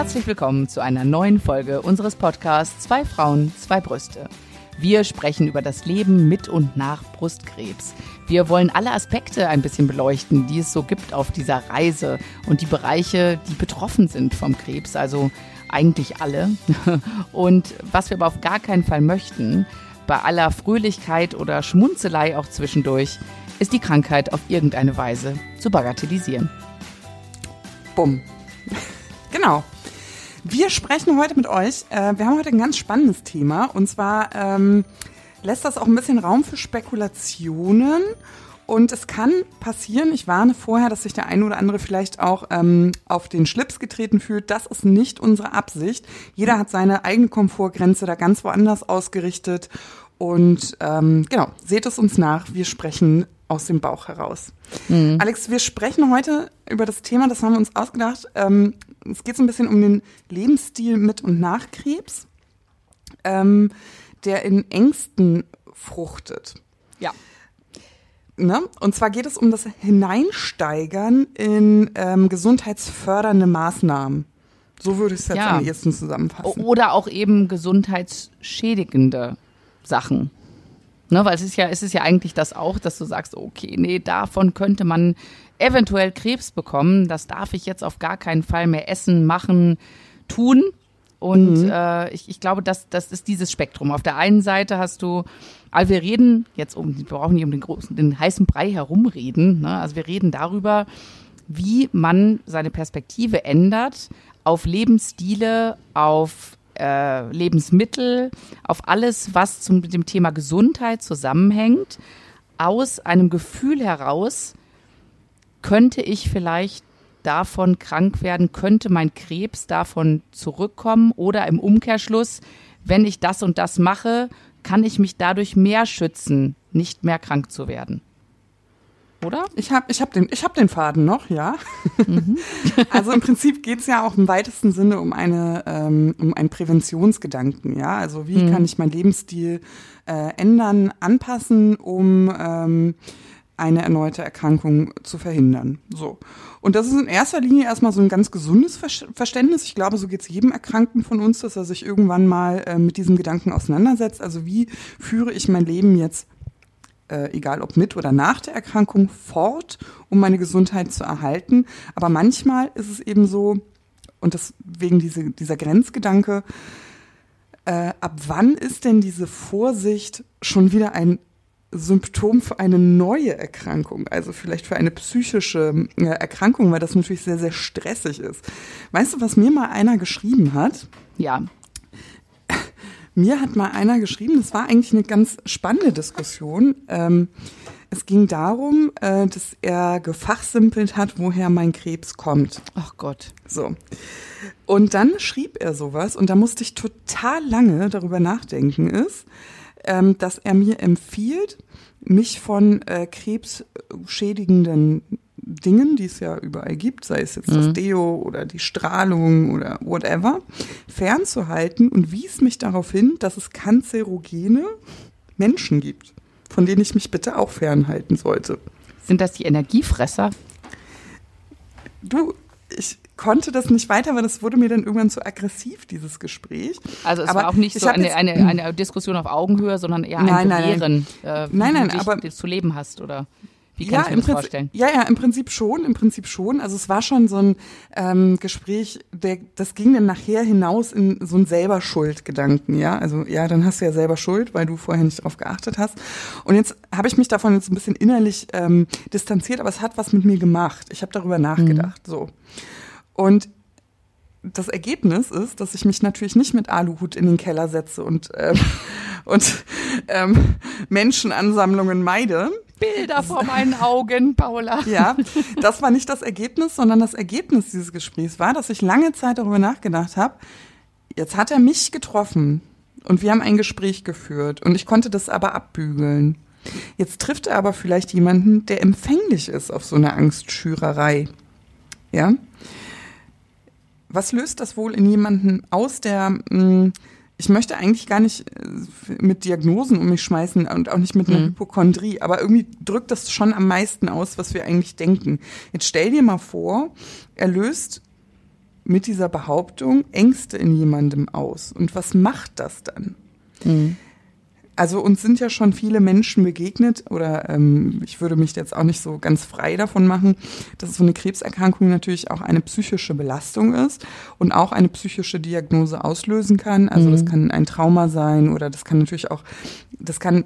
Herzlich willkommen zu einer neuen Folge unseres Podcasts Zwei Frauen, zwei Brüste. Wir sprechen über das Leben mit und nach Brustkrebs. Wir wollen alle Aspekte ein bisschen beleuchten, die es so gibt auf dieser Reise und die Bereiche, die betroffen sind vom Krebs, also eigentlich alle. Und was wir aber auf gar keinen Fall möchten, bei aller Fröhlichkeit oder Schmunzelei auch zwischendurch, ist die Krankheit auf irgendeine Weise zu bagatellisieren. Bumm. genau. Wir sprechen heute mit euch. Äh, wir haben heute ein ganz spannendes Thema. Und zwar ähm, lässt das auch ein bisschen Raum für Spekulationen. Und es kann passieren, ich warne vorher, dass sich der eine oder andere vielleicht auch ähm, auf den Schlips getreten fühlt. Das ist nicht unsere Absicht. Jeder hat seine eigene Komfortgrenze da ganz woanders ausgerichtet. Und ähm, genau, seht es uns nach. Wir sprechen aus dem Bauch heraus. Mhm. Alex, wir sprechen heute über das Thema, das haben wir uns ausgedacht. Ähm, es geht so ein bisschen um den Lebensstil mit und nach Krebs, ähm, der in Ängsten fruchtet. Ja. Ne? Und zwar geht es um das Hineinsteigern in ähm, gesundheitsfördernde Maßnahmen. So würde ich es jetzt ja. am ehesten zusammenfassen. Oder auch eben gesundheitsschädigende Sachen. Ne, weil es ist ja, es ist ja eigentlich das auch, dass du sagst, okay, nee, davon könnte man eventuell Krebs bekommen. Das darf ich jetzt auf gar keinen Fall mehr essen, machen, tun. Und mhm. äh, ich, ich glaube, das, das ist dieses Spektrum. Auf der einen Seite hast du, also wir reden jetzt um, wir brauchen nicht um den großen, den heißen Brei herumreden. Ne? Also wir reden darüber, wie man seine Perspektive ändert auf Lebensstile, auf äh, Lebensmittel, auf alles, was zum, mit dem Thema Gesundheit zusammenhängt, aus einem Gefühl heraus, könnte ich vielleicht davon krank werden, könnte mein Krebs davon zurückkommen oder im Umkehrschluss, wenn ich das und das mache, kann ich mich dadurch mehr schützen, nicht mehr krank zu werden oder? Ich habe ich hab den, hab den Faden noch, ja. Mhm. also im Prinzip geht es ja auch im weitesten Sinne um, eine, ähm, um einen Präventionsgedanken, ja. Also wie mhm. kann ich meinen Lebensstil äh, ändern, anpassen, um ähm, eine erneute Erkrankung zu verhindern. So. Und das ist in erster Linie erstmal so ein ganz gesundes Verständnis. Ich glaube, so geht es jedem Erkrankten von uns, dass er sich irgendwann mal äh, mit diesem Gedanken auseinandersetzt. Also wie führe ich mein Leben jetzt äh, egal ob mit oder nach der Erkrankung, fort, um meine Gesundheit zu erhalten. Aber manchmal ist es eben so, und deswegen diese, dieser Grenzgedanke, äh, ab wann ist denn diese Vorsicht schon wieder ein Symptom für eine neue Erkrankung, also vielleicht für eine psychische äh, Erkrankung, weil das natürlich sehr, sehr stressig ist. Weißt du, was mir mal einer geschrieben hat? Ja. Mir hat mal einer geschrieben, das war eigentlich eine ganz spannende Diskussion. Ähm, es ging darum, äh, dass er gefachsimpelt hat, woher mein Krebs kommt. Ach Gott. So. Und dann schrieb er sowas, und da musste ich total lange darüber nachdenken, ist, ähm, dass er mir empfiehlt, mich von äh, krebsschädigenden Dingen, die es ja überall gibt, sei es jetzt mhm. das Deo oder die Strahlung oder whatever, fernzuhalten und wies mich darauf hin, dass es kanzerogene Menschen gibt, von denen ich mich bitte auch fernhalten sollte. Sind das die Energiefresser? Du, ich konnte das nicht weiter, weil das wurde mir dann irgendwann zu aggressiv, dieses Gespräch. Also es aber war auch nicht so eine, eine, eine Diskussion auf Augenhöhe, sondern eher ein nein, Belehren, nein, nein. Äh, wie nein, nein, du aber, zu leben hast, oder? Wie kann ja, ich mir das Prinzip, vorstellen? Ja, ja, im Prinzip schon, im Prinzip schon. Also es war schon so ein ähm, Gespräch, der, das ging dann nachher hinaus in so ein selber Schuld-Gedanken, ja. Also ja, dann hast du ja selber Schuld, weil du vorher nicht drauf geachtet hast. Und jetzt habe ich mich davon jetzt ein bisschen innerlich ähm, distanziert, aber es hat was mit mir gemacht. Ich habe darüber nachgedacht, mhm. so. Und das Ergebnis ist, dass ich mich natürlich nicht mit Aluhut in den Keller setze und, ähm, und ähm, Menschenansammlungen meide, Bilder vor meinen Augen, Paula. Ja, das war nicht das Ergebnis, sondern das Ergebnis dieses Gesprächs war, dass ich lange Zeit darüber nachgedacht habe. Jetzt hat er mich getroffen und wir haben ein Gespräch geführt und ich konnte das aber abbügeln. Jetzt trifft er aber vielleicht jemanden, der empfänglich ist auf so eine Angstschürerei. Ja? Was löst das wohl in jemanden aus, der mh, hm, ich möchte eigentlich gar nicht äh, mit Diagnosen um mich schmeißen und auch nicht mit einer mhm. Hypochondrie, aber irgendwie drückt das schon am meisten aus, was wir eigentlich denken. Jetzt stell dir mal vor, er löst mit dieser Behauptung Ängste in jemandem aus. Und was macht das dann? Mhm. Also uns sind ja schon viele Menschen begegnet, oder ähm, ich würde mich jetzt auch nicht so ganz frei davon machen, dass so eine Krebserkrankung natürlich auch eine psychische Belastung ist und auch eine psychische Diagnose auslösen kann. Also mhm. das kann ein Trauma sein oder das kann natürlich auch, das kann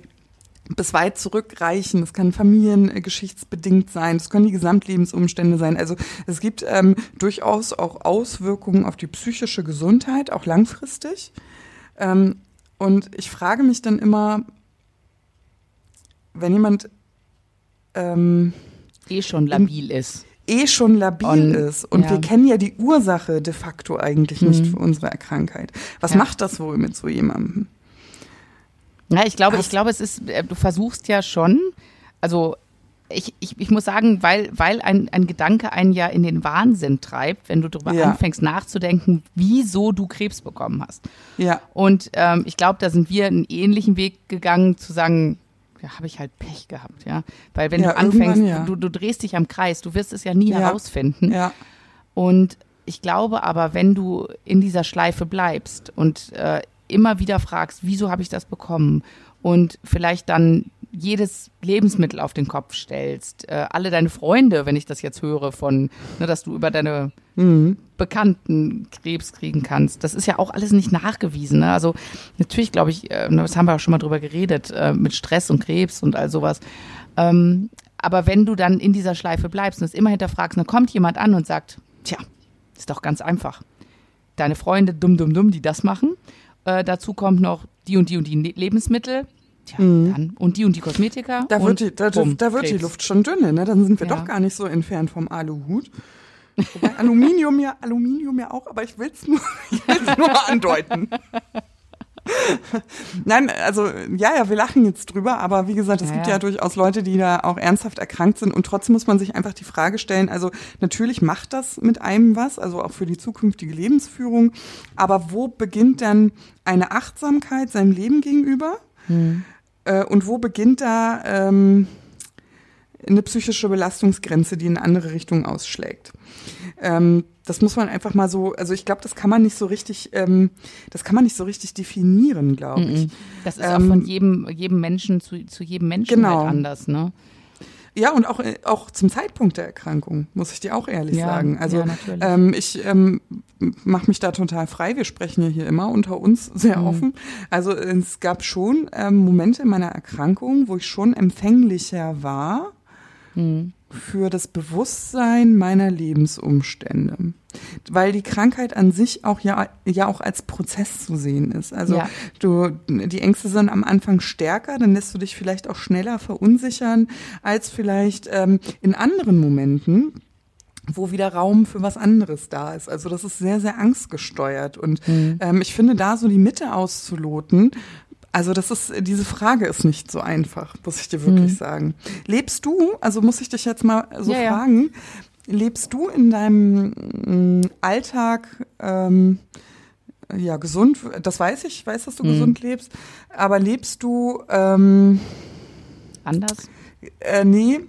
bis weit zurückreichen. Das kann familiengeschichtsbedingt sein. Das können die Gesamtlebensumstände sein. Also es gibt ähm, durchaus auch Auswirkungen auf die psychische Gesundheit, auch langfristig. Ähm, und ich frage mich dann immer, wenn jemand ähm, eh schon labil ist. Eh schon labil und, ist. Und ja. wir kennen ja die Ursache de facto eigentlich mhm. nicht für unsere Krankheit. Was ja. macht das wohl mit so jemandem? Ja, ich glaube, Hast ich glaube, es ist, äh, du versuchst ja schon, also ich, ich, ich muss sagen, weil, weil ein, ein Gedanke einen ja in den Wahnsinn treibt, wenn du darüber ja. anfängst nachzudenken, wieso du Krebs bekommen hast. Ja. Und ähm, ich glaube, da sind wir einen ähnlichen Weg gegangen, zu sagen, ja, habe ich halt Pech gehabt, ja. Weil wenn ja, du anfängst, ja. du, du drehst dich am Kreis, du wirst es ja nie herausfinden. Ja. Und ich glaube aber, wenn du in dieser Schleife bleibst und äh, immer wieder fragst, wieso habe ich das bekommen? Und vielleicht dann jedes Lebensmittel auf den Kopf stellst, äh, alle deine Freunde, wenn ich das jetzt höre, von, ne, dass du über deine mhm. Bekannten Krebs kriegen kannst. Das ist ja auch alles nicht nachgewiesen. Ne? Also natürlich glaube ich, äh, ne, das haben wir auch schon mal drüber geredet, äh, mit Stress und Krebs und all sowas. Ähm, aber wenn du dann in dieser Schleife bleibst und es immer hinterfragst, dann kommt jemand an und sagt, tja, ist doch ganz einfach. Deine Freunde, dumm, dumm, dumm, die das machen. Äh, dazu kommt noch die und die und die Lebensmittel Tja, mhm. dann. Und die und die Kosmetika. Da wird, die, da, bumm, da wird die Luft schon dünne, ne? Dann sind wir ja. doch gar nicht so entfernt vom Aluhut. Wobei Aluminium ja, Aluminium ja auch, aber ich will es nur, nur mal andeuten. Nein, also ja, ja, wir lachen jetzt drüber, aber wie gesagt, es ja, gibt ja. ja durchaus Leute, die da auch ernsthaft erkrankt sind und trotzdem muss man sich einfach die Frage stellen, also natürlich macht das mit einem was, also auch für die zukünftige Lebensführung, aber wo beginnt dann eine Achtsamkeit seinem Leben gegenüber? Hm. Äh, und wo beginnt da ähm, eine psychische Belastungsgrenze, die in eine andere Richtung ausschlägt? Ähm, das muss man einfach mal so, also ich glaube, das kann man nicht so richtig, ähm, das kann man nicht so richtig definieren, glaube ich. Das ist auch von ähm, jedem, jedem Menschen zu, zu jedem Menschen genau. halt anders, ne? Ja, und auch, äh, auch zum Zeitpunkt der Erkrankung, muss ich dir auch ehrlich ja, sagen. Also ja, ähm, ich ähm, mache mich da total frei. Wir sprechen ja hier immer unter uns sehr mhm. offen. Also es gab schon ähm, Momente in meiner Erkrankung, wo ich schon empfänglicher war. Mhm für das Bewusstsein meiner Lebensumstände. Weil die Krankheit an sich auch ja, ja auch als Prozess zu sehen ist. Also ja. du, die Ängste sind am Anfang stärker, dann lässt du dich vielleicht auch schneller verunsichern als vielleicht ähm, in anderen Momenten wo wieder Raum für was anderes da ist. Also das ist sehr, sehr angstgesteuert. Und mhm. ähm, ich finde, da so die Mitte auszuloten, also das ist, diese Frage ist nicht so einfach, muss ich dir wirklich mhm. sagen. Lebst du, also muss ich dich jetzt mal so ja, fragen, ja. lebst du in deinem mm, Alltag ähm, ja gesund? Das weiß ich, ich weiß, dass du mhm. gesund lebst, aber lebst du ähm, anders? Äh, nee,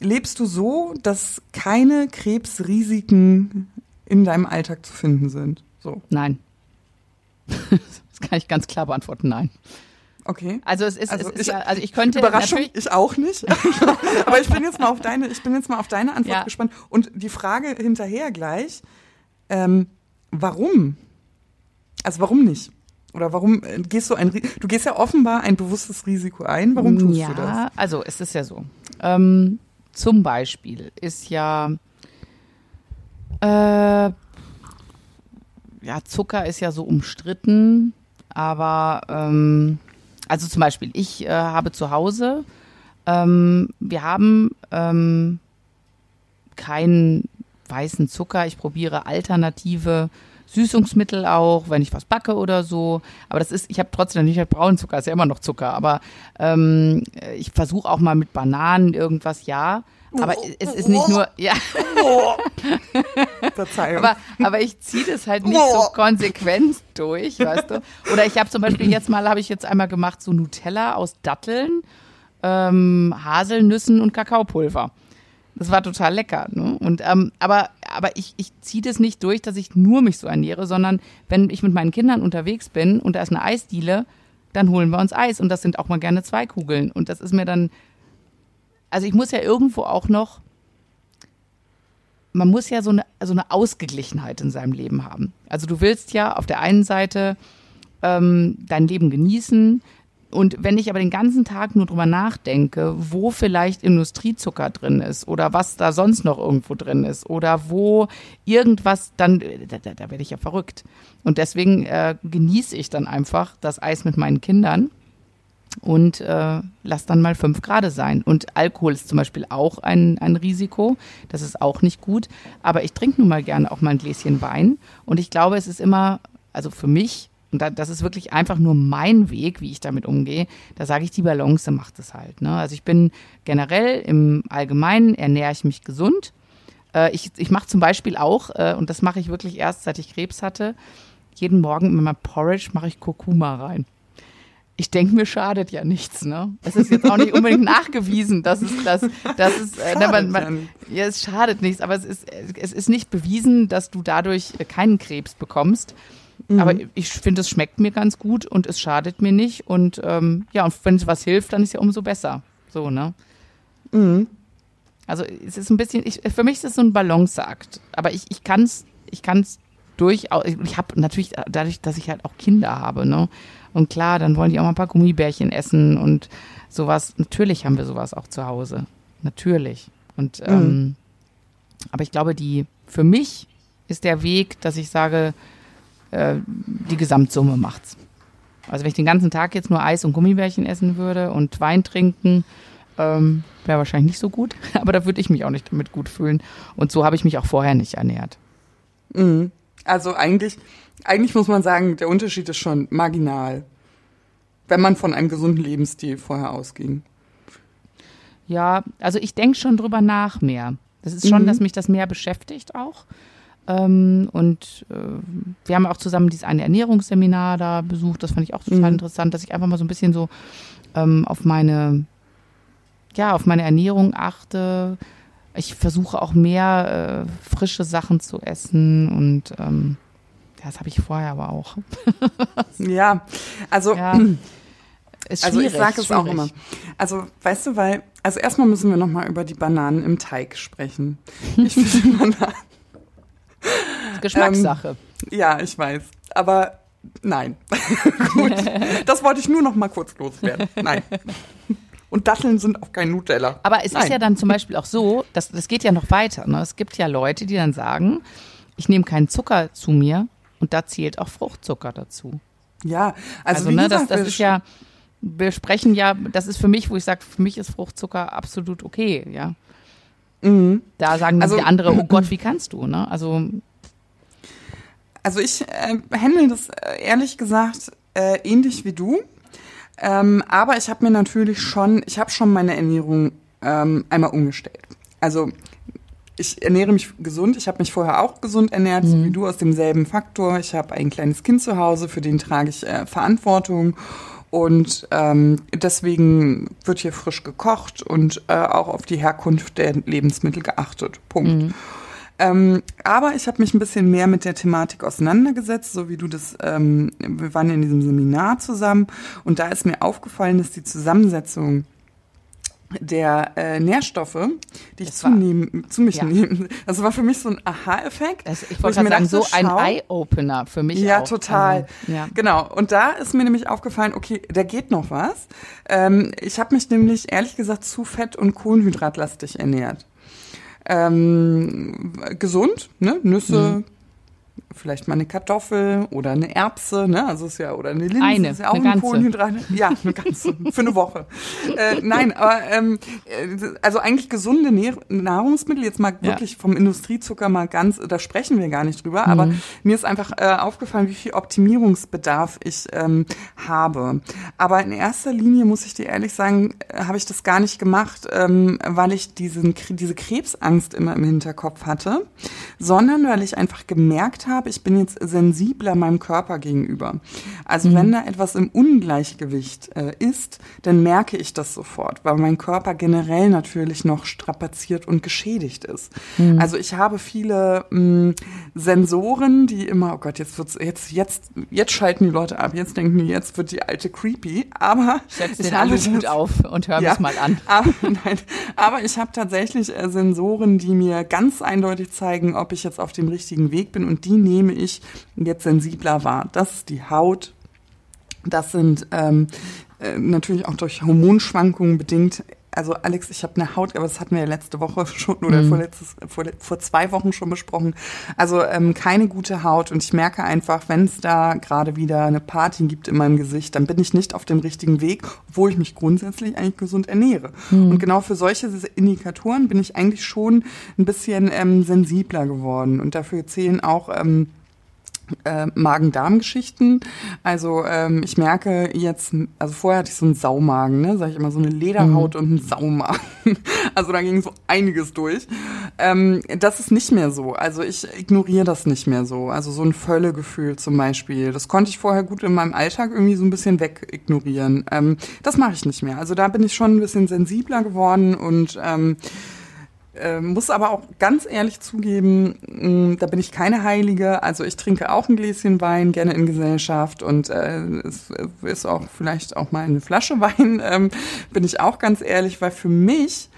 lebst du so, dass keine Krebsrisiken in deinem Alltag zu finden sind? So. Nein. Das kann ich ganz klar beantworten, nein. Okay. Also es ist, also, es ist ich, also ich könnte Überraschung, ich auch nicht. Aber ich bin jetzt mal auf deine, ich bin jetzt mal auf deine Antwort ja. gespannt. Und die Frage hinterher gleich: ähm, Warum? Also warum nicht? Oder warum äh, gehst du ein, du gehst ja offenbar ein bewusstes Risiko ein. Warum tust ja, du das? Ja, also es ist ja so. Ähm, zum Beispiel ist ja äh, ja Zucker ist ja so umstritten aber ähm, also zum Beispiel, ich äh, habe zu Hause, ähm, wir haben ähm, keinen weißen Zucker. Ich probiere alternative Süßungsmittel auch, wenn ich was backe oder so. Aber das ist, ich habe trotzdem nicht halt braunen Zucker, ist ja immer noch Zucker. Aber ähm, ich versuche auch mal mit Bananen irgendwas, ja. Aber es ist nicht nur, ja. Verzeihung. Aber, aber ich ziehe das halt nicht so konsequent durch, weißt du. Oder ich habe zum Beispiel jetzt mal, habe ich jetzt einmal gemacht, so Nutella aus Datteln, ähm, Haselnüssen und Kakaopulver. Das war total lecker. Ne? Und, ähm, aber aber ich, ich ziehe das nicht durch, dass ich nur mich so ernähre, sondern wenn ich mit meinen Kindern unterwegs bin und da ist eine Eisdiele, dann holen wir uns Eis und das sind auch mal gerne zwei Kugeln. Und das ist mir dann, also ich muss ja irgendwo auch noch, man muss ja so eine, so eine Ausgeglichenheit in seinem Leben haben. Also du willst ja auf der einen Seite ähm, dein Leben genießen, und wenn ich aber den ganzen Tag nur drüber nachdenke, wo vielleicht Industriezucker drin ist oder was da sonst noch irgendwo drin ist oder wo irgendwas, dann, da, da, da werde ich ja verrückt. Und deswegen äh, genieße ich dann einfach das Eis mit meinen Kindern und äh, lass dann mal fünf Grad sein. Und Alkohol ist zum Beispiel auch ein, ein Risiko. Das ist auch nicht gut. Aber ich trinke nun mal gerne auch mal ein Gläschen Wein. Und ich glaube, es ist immer, also für mich und da, das ist wirklich einfach nur mein Weg, wie ich damit umgehe, da sage ich, die Balance macht es halt. Ne? Also ich bin generell im Allgemeinen, ernähre ich mich gesund. Äh, ich ich mache zum Beispiel auch, äh, und das mache ich wirklich erst, seit ich Krebs hatte, jeden Morgen in meinem Porridge mache ich Kurkuma rein. Ich denke, mir schadet ja nichts, ne? Es ist jetzt auch nicht unbedingt nachgewiesen, dass es das, das ist, äh, ne, man, man, ja, es schadet nichts, aber es ist, es ist nicht bewiesen, dass du dadurch keinen Krebs bekommst. Mhm. Aber ich finde, es schmeckt mir ganz gut und es schadet mir nicht. Und ähm, ja, und wenn es was hilft, dann ist ja umso besser. So, ne? Mhm. Also es ist ein bisschen, ich, für mich ist es so ein Balanceakt. Aber ich, ich kann es ich kann's durchaus, ich habe natürlich dadurch, dass ich halt auch Kinder habe, ne? Und klar, dann wollen die auch mal ein paar Gummibärchen essen und sowas. Natürlich haben wir sowas auch zu Hause. Natürlich. Und mhm. ähm, aber ich glaube, die für mich ist der Weg, dass ich sage, äh, die Gesamtsumme macht's. Also wenn ich den ganzen Tag jetzt nur Eis und Gummibärchen essen würde und Wein trinken, ähm, wäre wahrscheinlich nicht so gut. Aber da würde ich mich auch nicht damit gut fühlen. Und so habe ich mich auch vorher nicht ernährt. Mhm. Also eigentlich, eigentlich muss man sagen, der Unterschied ist schon marginal, wenn man von einem gesunden Lebensstil vorher ausging. Ja, also ich denke schon drüber nach mehr. Das ist schon, mhm. dass mich das mehr beschäftigt auch. Ähm, und äh, wir haben auch zusammen dieses eine Ernährungsseminar da besucht. Das fand ich auch total mhm. interessant, dass ich einfach mal so ein bisschen so ähm, auf meine, ja, auf meine Ernährung achte. Ich versuche auch mehr äh, frische Sachen zu essen und ähm, das habe ich vorher aber auch. ja, also. Ja. also ich sage es auch immer. Also weißt du, weil, also erstmal müssen wir nochmal über die Bananen im Teig sprechen. Ich finde Bananen Geschmackssache. Ähm, ja, ich weiß. Aber nein. Gut. Das wollte ich nur noch mal kurz loswerden. Nein. Und Datteln sind auch kein Nutella. Aber es Nein. ist ja dann zum Beispiel auch so, dass, das geht ja noch weiter. Ne? Es gibt ja Leute, die dann sagen, ich nehme keinen Zucker zu mir und da zählt auch Fruchtzucker dazu. Ja, also, also ne, gesagt, das, das ist ja, wir sprechen ja, das ist für mich, wo ich sage, für mich ist Fruchtzucker absolut okay, ja. Mhm. Da sagen dann also, die andere, oh Gott, wie kannst du, ne? Also also ich äh, handle das äh, ehrlich gesagt äh, ähnlich wie du. Ähm, aber ich habe mir natürlich schon, ich habe schon meine Ernährung ähm, einmal umgestellt. Also ich ernähre mich gesund. Ich habe mich vorher auch gesund ernährt, mhm. so wie du aus demselben Faktor. Ich habe ein kleines Kind zu Hause, für den trage ich äh, Verantwortung. Und ähm, deswegen wird hier frisch gekocht und äh, auch auf die Herkunft der Lebensmittel geachtet. Punkt. Mhm. Ähm, aber ich habe mich ein bisschen mehr mit der Thematik auseinandergesetzt, so wie du das, ähm, wir waren in diesem Seminar zusammen und da ist mir aufgefallen, dass die Zusammensetzung der äh, Nährstoffe, die ich zu, nehmen, zu mich ja. nehme. Das war für mich so ein Aha-Effekt. Ich wollte mir sagen, dachte, so ein Eye-Opener für mich Ja, auch. total. Also, ja. Genau. Und da ist mir nämlich aufgefallen, okay, da geht noch was. Ähm, ich habe mich nämlich ehrlich gesagt zu fett- und kohlenhydratlastig ernährt ähm, gesund, ne? Nüsse, mhm vielleicht mal eine Kartoffel oder eine Erbse, ne? Also ist ja oder eine Linse, eine, ist ja auch eine ein Kohlenhydrat. Ja, eine ganze für eine Woche. Äh, nein, aber ähm, äh, also eigentlich gesunde Nahrungsmittel jetzt mal ja. wirklich vom Industriezucker mal ganz, da sprechen wir gar nicht drüber. Mhm. Aber mir ist einfach äh, aufgefallen, wie viel Optimierungsbedarf ich ähm, habe. Aber in erster Linie muss ich dir ehrlich sagen, äh, habe ich das gar nicht gemacht, ähm, weil ich diesen diese Krebsangst immer im Hinterkopf hatte, sondern weil ich einfach gemerkt habe habe, ich bin jetzt sensibler meinem Körper gegenüber. Also mhm. wenn da etwas im Ungleichgewicht äh, ist, dann merke ich das sofort, weil mein Körper generell natürlich noch strapaziert und geschädigt ist. Mhm. Also ich habe viele mh, Sensoren, die immer, oh Gott, jetzt wird's, jetzt, jetzt, jetzt schalten die Leute ab, jetzt denken die, jetzt wird die alte creepy, aber Setz den Aluhut auf und hör ja, mich mal an. Aber, nein, aber ich habe tatsächlich äh, Sensoren, die mir ganz eindeutig zeigen, ob ich jetzt auf dem richtigen Weg bin und die nehme ich jetzt sensibler wahr. Das ist die Haut. Das sind ähm, äh, natürlich auch durch Hormonschwankungen bedingt also Alex, ich habe eine Haut, aber das hatten wir ja letzte Woche schon oder mhm. vorletztes, vor, vor zwei Wochen schon besprochen. Also ähm, keine gute Haut und ich merke einfach, wenn es da gerade wieder eine Party gibt in meinem Gesicht, dann bin ich nicht auf dem richtigen Weg, obwohl ich mich grundsätzlich eigentlich gesund ernähre. Mhm. Und genau für solche Indikatoren bin ich eigentlich schon ein bisschen ähm, sensibler geworden und dafür zählen auch ähm, äh, Magen-Darm-Geschichten. Also ähm, ich merke jetzt, also vorher hatte ich so einen Saumagen, ne, sag ich immer, so eine Lederhaut mhm. und einen Saumagen. Also da ging so einiges durch. Ähm, das ist nicht mehr so. Also ich ignoriere das nicht mehr so. Also so ein Völlegefühl zum Beispiel. Das konnte ich vorher gut in meinem Alltag irgendwie so ein bisschen wegignorieren. Ähm, das mache ich nicht mehr. Also da bin ich schon ein bisschen sensibler geworden und ähm, äh, muss aber auch ganz ehrlich zugeben, mh, da bin ich keine Heilige. Also ich trinke auch ein Gläschen Wein, gerne in Gesellschaft und äh, es ist auch vielleicht auch mal eine Flasche Wein, ähm, bin ich auch ganz ehrlich, weil für mich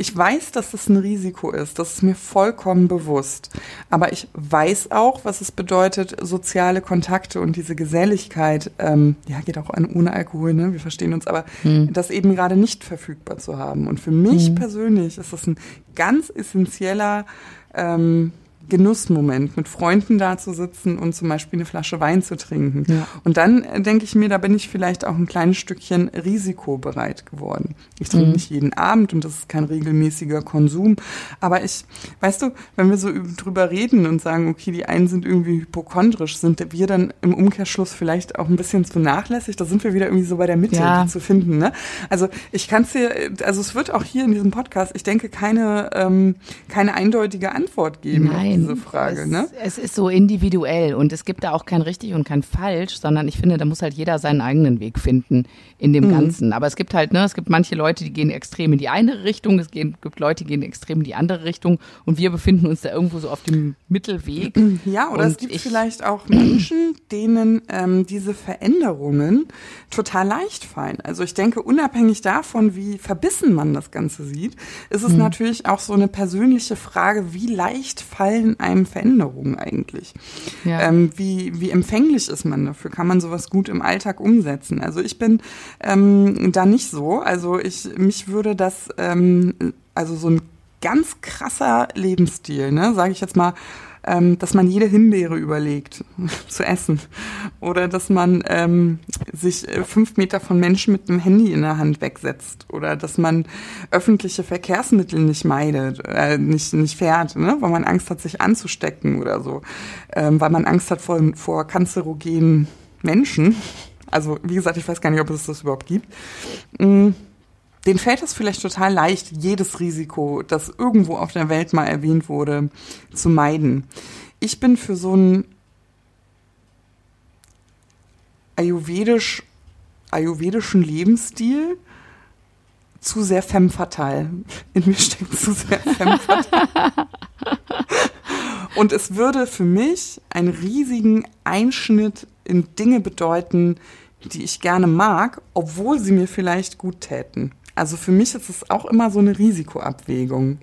ich weiß, dass das ein Risiko ist. Das ist mir vollkommen bewusst. Aber ich weiß auch, was es bedeutet, soziale Kontakte und diese Geselligkeit, ähm, ja, geht auch an ohne Alkohol, ne? Wir verstehen uns, aber hm. das eben gerade nicht verfügbar zu haben. Und für mich hm. persönlich ist das ein ganz essentieller ähm, Genussmoment, mit Freunden da zu sitzen und zum Beispiel eine Flasche Wein zu trinken. Ja. Und dann äh, denke ich mir, da bin ich vielleicht auch ein kleines Stückchen risikobereit geworden. Ich trinke mhm. nicht jeden Abend und das ist kein regelmäßiger Konsum. Aber ich, weißt du, wenn wir so drüber reden und sagen, okay, die einen sind irgendwie hypochondrisch, sind wir dann im Umkehrschluss vielleicht auch ein bisschen zu nachlässig? Da sind wir wieder irgendwie so bei der Mitte ja. zu finden. Ne? Also ich kann es dir, also es wird auch hier in diesem Podcast, ich denke, keine, ähm, keine eindeutige Antwort geben. Nein diese Frage. Es, ne? es ist so individuell und es gibt da auch kein richtig und kein falsch, sondern ich finde, da muss halt jeder seinen eigenen Weg finden in dem mhm. Ganzen. Aber es gibt halt, ne, es gibt manche Leute, die gehen extrem in die eine Richtung, es gibt Leute, die gehen extrem in die andere Richtung und wir befinden uns da irgendwo so auf dem Mittelweg. Ja, oder und es gibt vielleicht auch Menschen, denen ähm, diese Veränderungen total leicht fallen. Also ich denke, unabhängig davon, wie verbissen man das Ganze sieht, ist es mhm. natürlich auch so eine persönliche Frage, wie leicht fallen in einem Veränderungen eigentlich? Ja. Ähm, wie, wie empfänglich ist man dafür? Kann man sowas gut im Alltag umsetzen? Also ich bin ähm, da nicht so. Also ich, mich würde das, ähm, also so ein ganz krasser Lebensstil, ne, sage ich jetzt mal, ähm, dass man jede Himbeere überlegt zu essen oder dass man ähm, sich äh, fünf Meter von Menschen mit einem Handy in der Hand wegsetzt oder dass man öffentliche Verkehrsmittel nicht meidet, äh, nicht, nicht fährt, ne? weil man Angst hat, sich anzustecken oder so, ähm, weil man Angst hat vor, vor kanzerogenen Menschen. Also wie gesagt, ich weiß gar nicht, ob es das überhaupt gibt. Mhm den fällt es vielleicht total leicht, jedes Risiko, das irgendwo auf der Welt mal erwähnt wurde, zu meiden. Ich bin für so einen ayurvedisch, ayurvedischen Lebensstil zu sehr femme fatale. In mir steckt zu sehr femme fatale. Und es würde für mich einen riesigen Einschnitt in Dinge bedeuten, die ich gerne mag, obwohl sie mir vielleicht gut täten. Also für mich ist es auch immer so eine Risikoabwägung.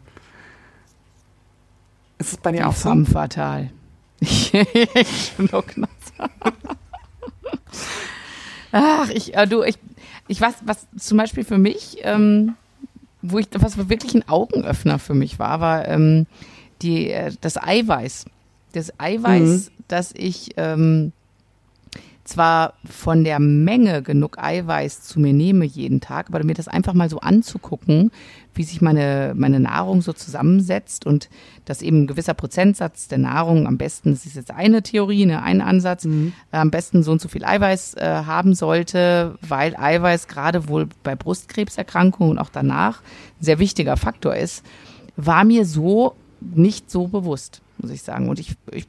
Ist es bei dir Die auch so? Femme fatal. ich Ach, ich, äh, du, ich, ich weiß, was zum Beispiel für mich, ähm, wo ich, was wirklich ein Augenöffner für mich war, war ähm, die, äh, das Eiweiß. Das Eiweiß, mhm. das ich ähm, zwar von der Menge genug Eiweiß zu mir nehme jeden Tag, aber mir das einfach mal so anzugucken, wie sich meine, meine Nahrung so zusammensetzt und dass eben ein gewisser Prozentsatz der Nahrung am besten, das ist jetzt eine Theorie, ne, ein Ansatz, mhm. äh, am besten so und so viel Eiweiß äh, haben sollte, weil Eiweiß gerade wohl bei Brustkrebserkrankungen und auch danach ein sehr wichtiger Faktor ist, war mir so nicht so bewusst, muss ich sagen. Und ich, ich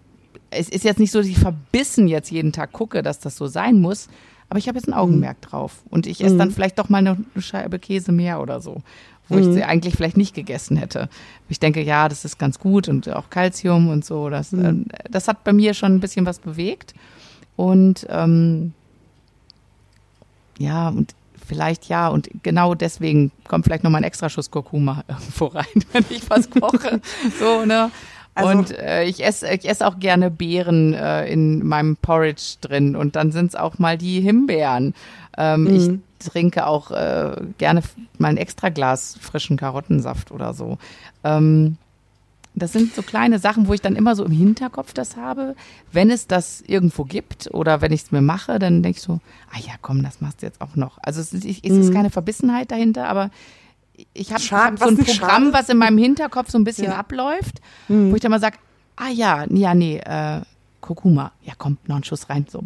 es ist jetzt nicht so, dass ich verbissen jetzt jeden Tag gucke, dass das so sein muss. Aber ich habe jetzt ein Augenmerk mhm. drauf. Und ich esse mhm. dann vielleicht doch mal eine Scheibe Käse mehr oder so, wo mhm. ich sie eigentlich vielleicht nicht gegessen hätte. Ich denke, ja, das ist ganz gut und auch Kalzium und so. Das, mhm. äh, das hat bei mir schon ein bisschen was bewegt. Und ähm, ja, und vielleicht ja. Und genau deswegen kommt vielleicht noch mal ein extra Schuss Kurkuma irgendwo rein, wenn ich was koche. so, ne? Also, und äh, ich esse ich esse auch gerne Beeren äh, in meinem Porridge drin und dann sind es auch mal die Himbeeren. Ähm, mhm. Ich trinke auch äh, gerne mal ein extra Glas frischen Karottensaft oder so. Ähm, das sind so kleine Sachen, wo ich dann immer so im Hinterkopf das habe. Wenn es das irgendwo gibt oder wenn ich es mir mache, dann denke ich so, ah ja, komm, das machst du jetzt auch noch. Also es ist, es ist mhm. keine Verbissenheit dahinter, aber ich habe hab so ein Programm, schade. was in meinem Hinterkopf so ein bisschen ja. abläuft, mhm. wo ich dann mal sage, ah ja, ja, nee, äh, Kurkuma, ja komm, noch ein Schuss rein. So.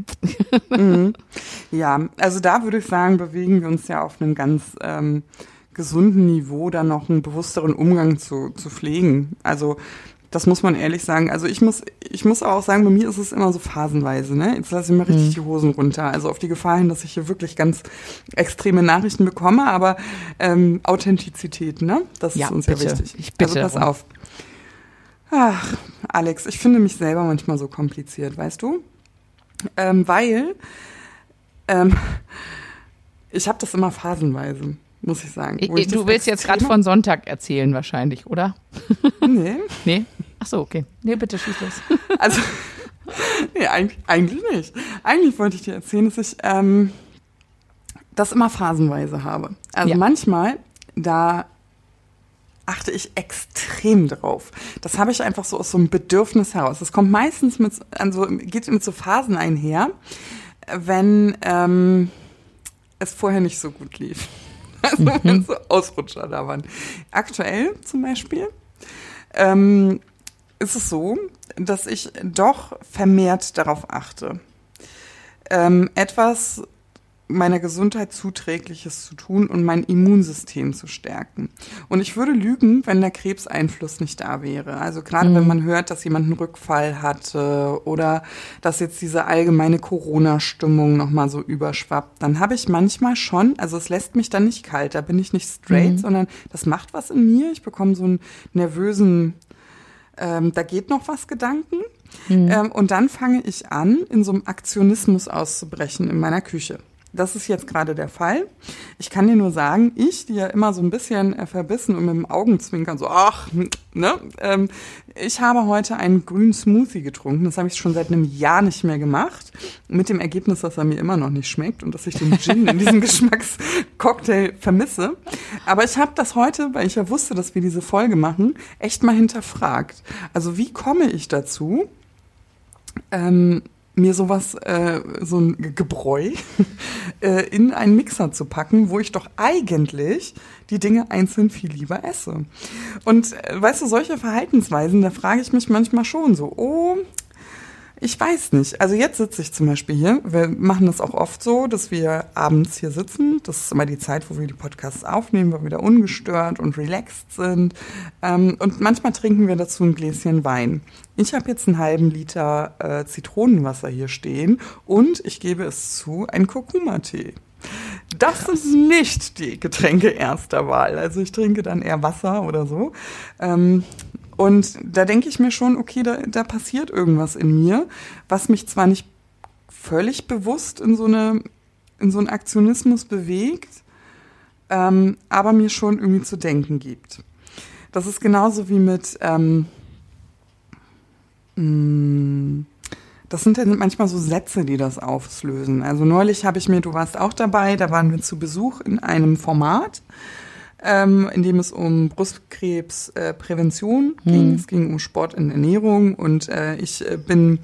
Mhm. Ja, also da würde ich sagen, bewegen wir uns ja auf einem ganz ähm, gesunden Niveau, da noch einen bewussteren Umgang zu, zu pflegen. Also das muss man ehrlich sagen. Also ich muss, ich muss auch sagen, bei mir ist es immer so phasenweise. Ne? Jetzt lasse ich mir richtig mhm. die Hosen runter. Also auf die Gefahr hin, dass ich hier wirklich ganz extreme Nachrichten bekomme, aber ähm, Authentizität, ne? Das ja, ist uns bitte. ja wichtig. Ich bitte also pass auf. Ach, Alex, ich finde mich selber manchmal so kompliziert, weißt du? Ähm, weil ähm, ich habe das immer phasenweise muss ich sagen. Ich, du willst jetzt gerade von Sonntag erzählen wahrscheinlich, oder? Nee. nee? Ach so, okay. Nee, bitte schieß los. Also, nee, eigentlich, eigentlich nicht. Eigentlich wollte ich dir erzählen, dass ich ähm, das immer phasenweise habe. Also ja. manchmal, da achte ich extrem drauf. Das habe ich einfach so aus so einem Bedürfnis heraus. Das kommt meistens mit, also geht mit so Phasen einher, wenn ähm, es vorher nicht so gut lief. Also mhm. wenn so Ausrutscher da waren. Aktuell zum Beispiel ähm, ist es so, dass ich doch vermehrt darauf achte. Ähm, etwas meiner Gesundheit zuträgliches zu tun und mein Immunsystem zu stärken. Und ich würde lügen, wenn der Krebseinfluss nicht da wäre. Also gerade mhm. wenn man hört, dass jemand einen Rückfall hatte oder dass jetzt diese allgemeine Corona-Stimmung nochmal so überschwappt, dann habe ich manchmal schon, also es lässt mich dann nicht kalt, da bin ich nicht straight, mhm. sondern das macht was in mir. Ich bekomme so einen nervösen, ähm, da geht noch was Gedanken. Mhm. Ähm, und dann fange ich an, in so einem Aktionismus auszubrechen in meiner Küche. Das ist jetzt gerade der Fall. Ich kann dir nur sagen, ich, die ja immer so ein bisschen äh, verbissen und mit dem Augenzwinkern so, ach, ne, ähm, ich habe heute einen grünen Smoothie getrunken. Das habe ich schon seit einem Jahr nicht mehr gemacht. Mit dem Ergebnis, dass er mir immer noch nicht schmeckt und dass ich den Gin in diesem Geschmackscocktail vermisse. Aber ich habe das heute, weil ich ja wusste, dass wir diese Folge machen, echt mal hinterfragt. Also wie komme ich dazu? Ähm, mir sowas, äh, so ein Gebräu äh, in einen Mixer zu packen, wo ich doch eigentlich die Dinge einzeln viel lieber esse. Und äh, weißt du, solche Verhaltensweisen, da frage ich mich manchmal schon so, oh, ich weiß nicht. Also jetzt sitze ich zum Beispiel hier. Wir machen das auch oft so, dass wir abends hier sitzen. Das ist immer die Zeit, wo wir die Podcasts aufnehmen, weil wir da ungestört und relaxed sind. Ähm, und manchmal trinken wir dazu ein Gläschen Wein. Ich habe jetzt einen halben Liter äh, Zitronenwasser hier stehen und ich gebe es zu, ein Kurkuma-Tee. Das Krass. sind nicht die Getränke erster Wahl. Also ich trinke dann eher Wasser oder so. Ähm, und da denke ich mir schon, okay, da, da passiert irgendwas in mir, was mich zwar nicht völlig bewusst in so, eine, in so einen Aktionismus bewegt, ähm, aber mir schon irgendwie zu denken gibt. Das ist genauso wie mit, ähm, mm, das sind ja manchmal so Sätze, die das auslösen. Also neulich habe ich mir, du warst auch dabei, da waren wir zu Besuch in einem Format ähm, in dem es um Brustkrebsprävention äh, ging. Hm. Es ging um Sport und Ernährung und äh, ich äh, bin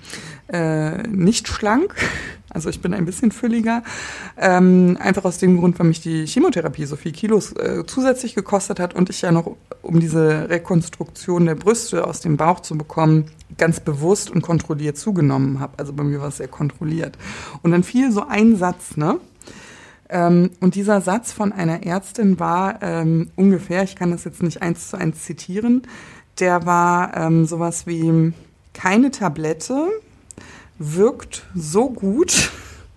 äh, nicht schlank. Also ich bin ein bisschen fülliger. Ähm, einfach aus dem Grund, weil mich die Chemotherapie so viel Kilos äh, zusätzlich gekostet hat und ich ja noch, um diese Rekonstruktion der Brüste aus dem Bauch zu bekommen, ganz bewusst und kontrolliert zugenommen habe. Also bei mir war es sehr kontrolliert. Und dann fiel so ein Satz, ne? Ähm, und dieser Satz von einer Ärztin war ähm, ungefähr, ich kann das jetzt nicht eins zu eins zitieren, der war ähm, sowas wie keine Tablette, wirkt so gut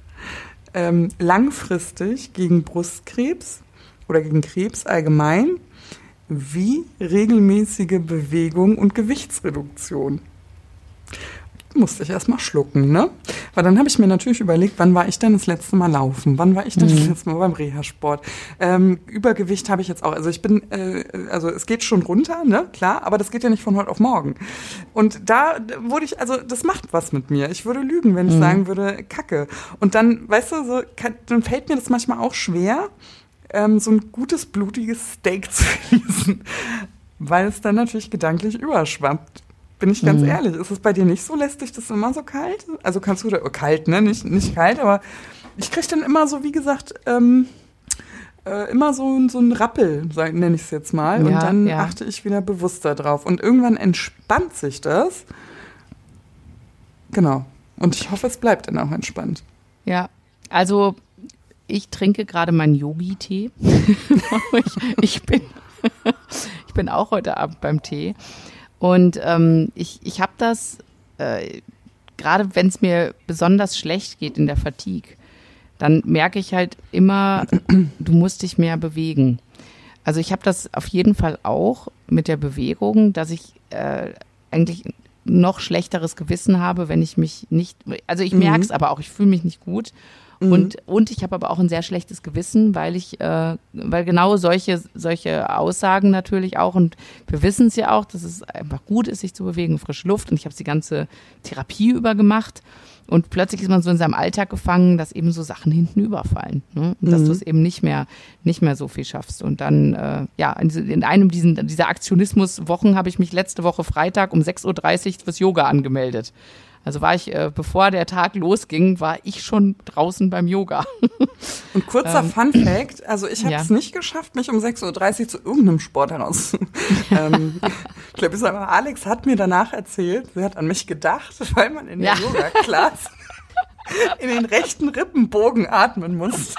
ähm, langfristig gegen Brustkrebs oder gegen Krebs allgemein wie regelmäßige Bewegung und Gewichtsreduktion musste ich erstmal schlucken, ne? Weil dann habe ich mir natürlich überlegt, wann war ich denn das letzte Mal laufen? Wann war ich denn mhm. das letzte Mal beim Reha-Sport? Ähm, Übergewicht habe ich jetzt auch. Also ich bin, äh, also es geht schon runter, ne? Klar, aber das geht ja nicht von heute auf morgen. Und da wurde ich, also das macht was mit mir. Ich würde lügen, wenn ich mhm. sagen würde, Kacke. Und dann, weißt du, so, kann, dann fällt mir das manchmal auch schwer, ähm, so ein gutes, blutiges Steak zu genießen. Weil es dann natürlich gedanklich überschwappt. Bin ich ganz mhm. ehrlich. Ist es bei dir nicht so? Lässt dich das immer so kalt? Also kannst du da, oh, kalt, ne? Nicht, nicht kalt, aber ich kriege dann immer so, wie gesagt, ähm, äh, immer so, so ein Rappel, nenne ich es jetzt mal. Ja, und dann ja. achte ich wieder bewusster drauf. Und irgendwann entspannt sich das. Genau. Und ich hoffe, es bleibt dann auch entspannt. Ja, also ich trinke gerade meinen Yogi-Tee. ich, ich, bin, ich bin auch heute Abend beim Tee. Und ähm, ich, ich habe das, äh, gerade wenn es mir besonders schlecht geht in der Fatigue, dann merke ich halt immer, du musst dich mehr bewegen. Also ich habe das auf jeden Fall auch mit der Bewegung, dass ich äh, eigentlich noch schlechteres Gewissen habe, wenn ich mich nicht, also ich merke es mhm. aber auch, ich fühle mich nicht gut Mhm. Und, und ich habe aber auch ein sehr schlechtes Gewissen, weil ich, äh, weil genau solche, solche Aussagen natürlich auch, und wir wissen es ja auch, dass es einfach gut ist, sich zu bewegen, frische Luft. Und ich habe die ganze Therapie über gemacht. Und plötzlich ist man so in seinem Alltag gefangen, dass eben so Sachen hinten überfallen. Ne? Und dass mhm. du es eben nicht mehr, nicht mehr so viel schaffst. Und dann, äh, ja, in einem diesen, dieser Aktionismus-Wochen habe ich mich letzte Woche Freitag um 6.30 Uhr fürs Yoga angemeldet. Also war ich, äh, bevor der Tag losging, war ich schon draußen beim Yoga. Und kurzer ähm, Fun Fact, also ich habe es ja. nicht geschafft, mich um 6.30 Uhr zu irgendeinem Sport heraus. ähm, ich glaube, Alex hat mir danach erzählt, sie hat an mich gedacht, weil man in der ja. Yoga-Class in den rechten Rippenbogen atmen muss.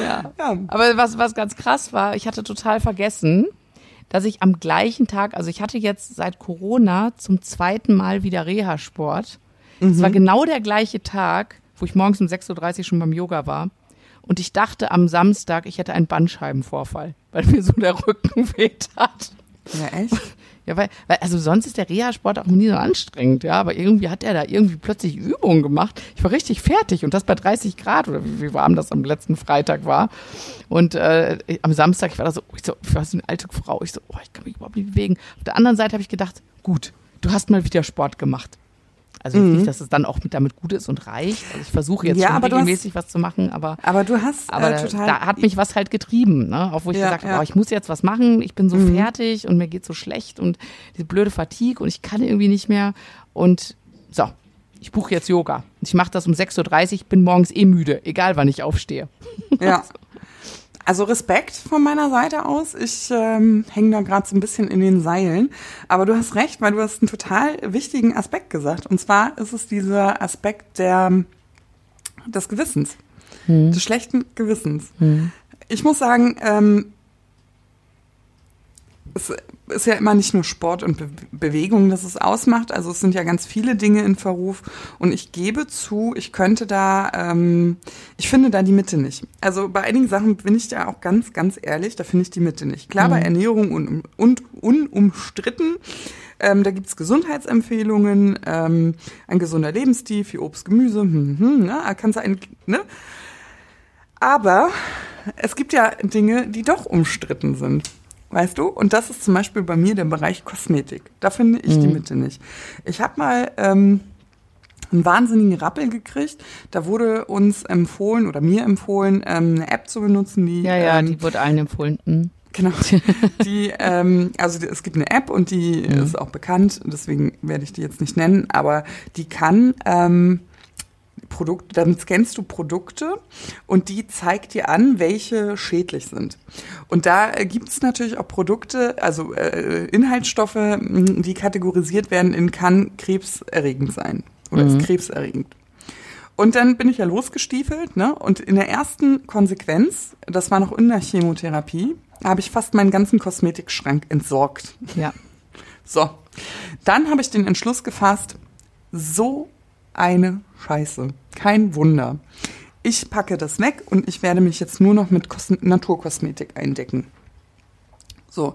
ja. ja. Aber was, was ganz krass war, ich hatte total vergessen, dass ich am gleichen Tag, also ich hatte jetzt seit Corona zum zweiten Mal wieder Reha-Sport. Es mhm. war genau der gleiche Tag, wo ich morgens um 6.30 Uhr schon beim Yoga war. Und ich dachte am Samstag, ich hätte einen Bandscheibenvorfall, weil mir so der Rücken weht hat. Ja, echt? Ja, weil, weil, also sonst ist der Reha-Sport auch nie so anstrengend, ja, aber irgendwie hat er da irgendwie plötzlich Übungen gemacht. Ich war richtig fertig und das bei 30 Grad oder wie, wie warm das am letzten Freitag war. Und äh, am Samstag, ich war da so, ich so, so eine alte Frau, ich so, oh, ich kann mich überhaupt nicht bewegen. Auf der anderen Seite habe ich gedacht, gut, du hast mal wieder Sport gemacht. Also mhm. nicht, dass es dann auch mit, damit gut ist und reicht. Also ich versuche jetzt ja, schon regelmäßig hast, was zu machen, aber aber du hast aber äh, total da hat mich was halt getrieben, ne? Auch wo ich ja, gesagt habe, ja. oh, ich muss jetzt was machen, ich bin so mhm. fertig und mir geht so schlecht und diese blöde Fatigue und ich kann irgendwie nicht mehr und so, ich buche jetzt Yoga. Ich mache das um 6.30 Uhr, bin morgens eh müde, egal wann ich aufstehe. Ja. Also Respekt von meiner Seite aus. Ich ähm, hänge da gerade so ein bisschen in den Seilen. Aber du hast recht, weil du hast einen total wichtigen Aspekt gesagt. Und zwar ist es dieser Aspekt der, des Gewissens, hm. des schlechten Gewissens. Hm. Ich muss sagen, ähm, es ist ja immer nicht nur Sport und Be Bewegung, das es ausmacht. Also es sind ja ganz viele Dinge in Verruf. Und ich gebe zu, ich könnte da, ähm, ich finde da die Mitte nicht. Also bei einigen Sachen bin ich da auch ganz, ganz ehrlich, da finde ich die Mitte nicht. Klar, mhm. bei Ernährung und, und unumstritten. Ähm, da gibt's Gesundheitsempfehlungen, ähm, ein gesunder Lebensstil, viel Obst, Gemüse, hm, hm, ne? kannst du ein, ne? Aber es gibt ja Dinge, die doch umstritten sind. Weißt du? Und das ist zum Beispiel bei mir der Bereich Kosmetik. Da finde ich mhm. die Mitte nicht. Ich habe mal ähm, einen wahnsinnigen Rappel gekriegt. Da wurde uns empfohlen oder mir empfohlen, ähm, eine App zu benutzen, die. Ja, ja, ähm, die wurde allen empfohlen. Mhm. Genau. Die, ähm, also es gibt eine App und die mhm. ist auch bekannt, deswegen werde ich die jetzt nicht nennen, aber die kann ähm, Produkte, damit scannst du Produkte und die zeigt dir an, welche schädlich sind. Und da äh, gibt es natürlich auch Produkte, also äh, Inhaltsstoffe, die kategorisiert werden in kann krebserregend sein oder mhm. ist krebserregend. Und dann bin ich ja losgestiefelt, ne? Und in der ersten Konsequenz, das war noch in der Chemotherapie, habe ich fast meinen ganzen Kosmetikschrank entsorgt. Ja. So. Dann habe ich den Entschluss gefasst, so eine Scheiße. Kein Wunder. Ich packe das weg und ich werde mich jetzt nur noch mit Kos Naturkosmetik eindecken. So,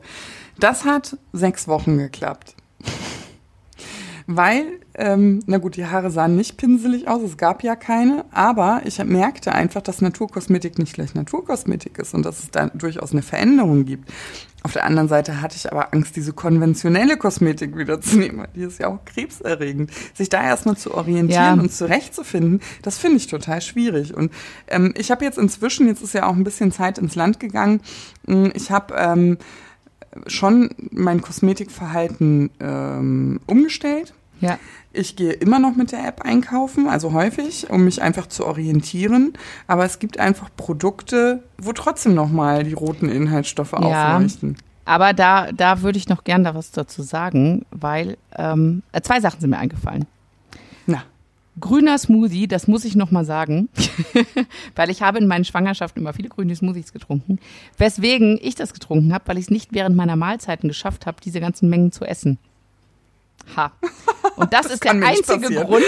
das hat sechs Wochen geklappt. Weil, ähm, na gut, die Haare sahen nicht pinselig aus, es gab ja keine, aber ich merkte einfach, dass Naturkosmetik nicht gleich Naturkosmetik ist und dass es da durchaus eine Veränderung gibt. Auf der anderen Seite hatte ich aber Angst, diese konventionelle Kosmetik wiederzunehmen. Die ist ja auch krebserregend. Sich da erstmal zu orientieren ja. und zurechtzufinden, das finde ich total schwierig. Und ähm, ich habe jetzt inzwischen, jetzt ist ja auch ein bisschen Zeit ins Land gegangen, hm, ich habe ähm, schon mein Kosmetikverhalten ähm, umgestellt. Ja. Ich gehe immer noch mit der App einkaufen, also häufig, um mich einfach zu orientieren. Aber es gibt einfach Produkte, wo trotzdem nochmal die roten Inhaltsstoffe ja. aufleuchten. Aber da, da würde ich noch gern da was dazu sagen, weil ähm, äh, zwei Sachen sind mir eingefallen. Na grüner Smoothie, das muss ich nochmal sagen, weil ich habe in meinen Schwangerschaften immer viele grüne Smoothies getrunken. Weswegen ich das getrunken habe, weil ich es nicht während meiner Mahlzeiten geschafft habe, diese ganzen Mengen zu essen. Ha. Und das, das ist der einzige Grund,